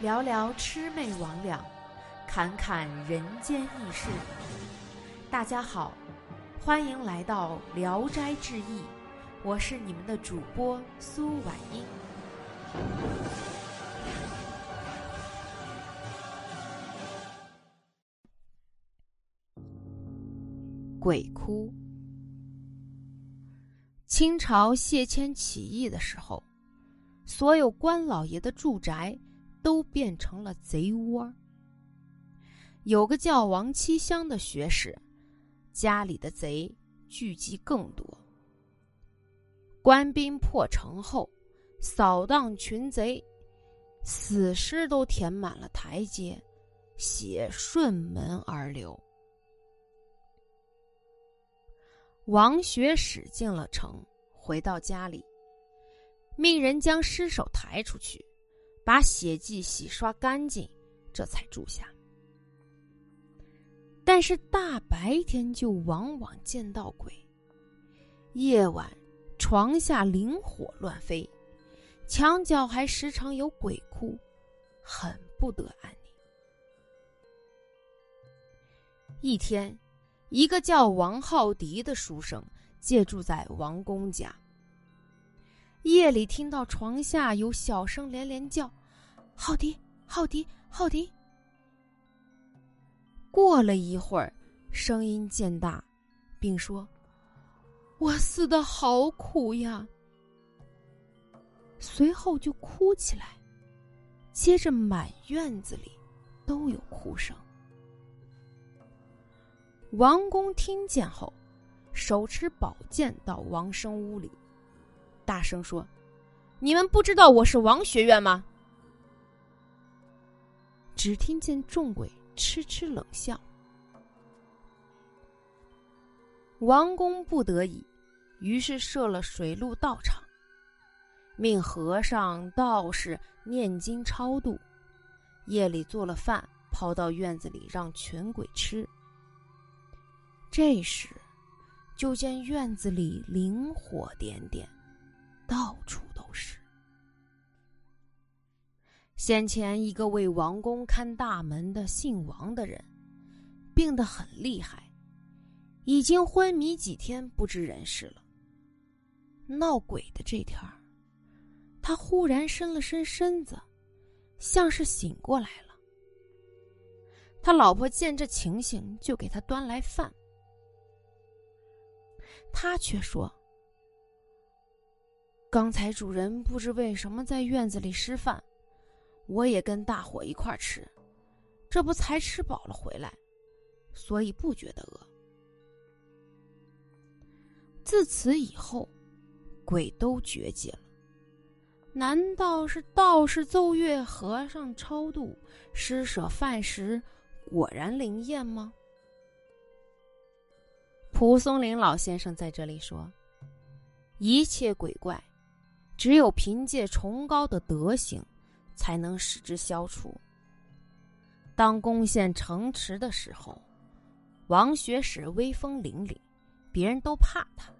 聊聊魑魅魍魉，侃侃人间轶事。大家好，欢迎来到《聊斋志异》，我是你们的主播苏婉英。鬼哭。清朝谢谦起义的时候，所有官老爷的住宅。都变成了贼窝。有个叫王七香的学士，家里的贼聚集更多。官兵破城后，扫荡群贼，死尸都填满了台阶，血顺门而流。王学使进了城，回到家里，命人将尸首抬出去。把血迹洗刷干净，这才住下。但是大白天就往往见到鬼，夜晚床下灵火乱飞，墙角还时常有鬼哭，很不得安宁。一天，一个叫王浩迪的书生借住在王公家。夜里听到床下有小声连连叫：“浩迪，浩迪，浩迪。”过了一会儿，声音渐大，并说：“我死的好苦呀。”随后就哭起来，接着满院子里都有哭声。王公听见后，手持宝剑到王生屋里。大声说：“你们不知道我是王学院吗？”只听见众鬼痴痴冷笑。王公不得已，于是设了水陆道场，命和尚道士念经超度，夜里做了饭，抛到院子里让群鬼吃。这时，就见院子里灵火点点。到处都是。先前一个为王宫看大门的姓王的人，病得很厉害，已经昏迷几天不知人事了。闹鬼的这天儿，他忽然伸了伸身子，像是醒过来了。他老婆见这情形，就给他端来饭，他却说。刚才主人不知为什么在院子里吃饭，我也跟大伙一块吃，这不才吃饱了回来，所以不觉得饿。自此以后，鬼都绝迹了。难道是道士奏乐、和尚超度、施舍饭食，果然灵验吗？蒲松龄老先生在这里说：“一切鬼怪。”只有凭借崇高的德行，才能使之消除。当攻陷城池的时候，王学使威风凛凛，别人都怕他，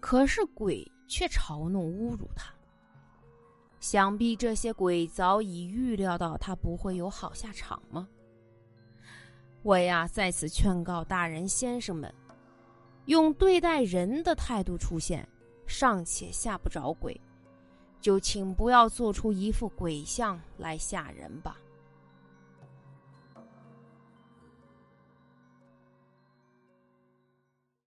可是鬼却嘲弄侮辱他。想必这些鬼早已预料到他不会有好下场吗？我呀，在此劝告大人先生们，用对待人的态度出现。尚且吓不着鬼，就请不要做出一副鬼相来吓人吧。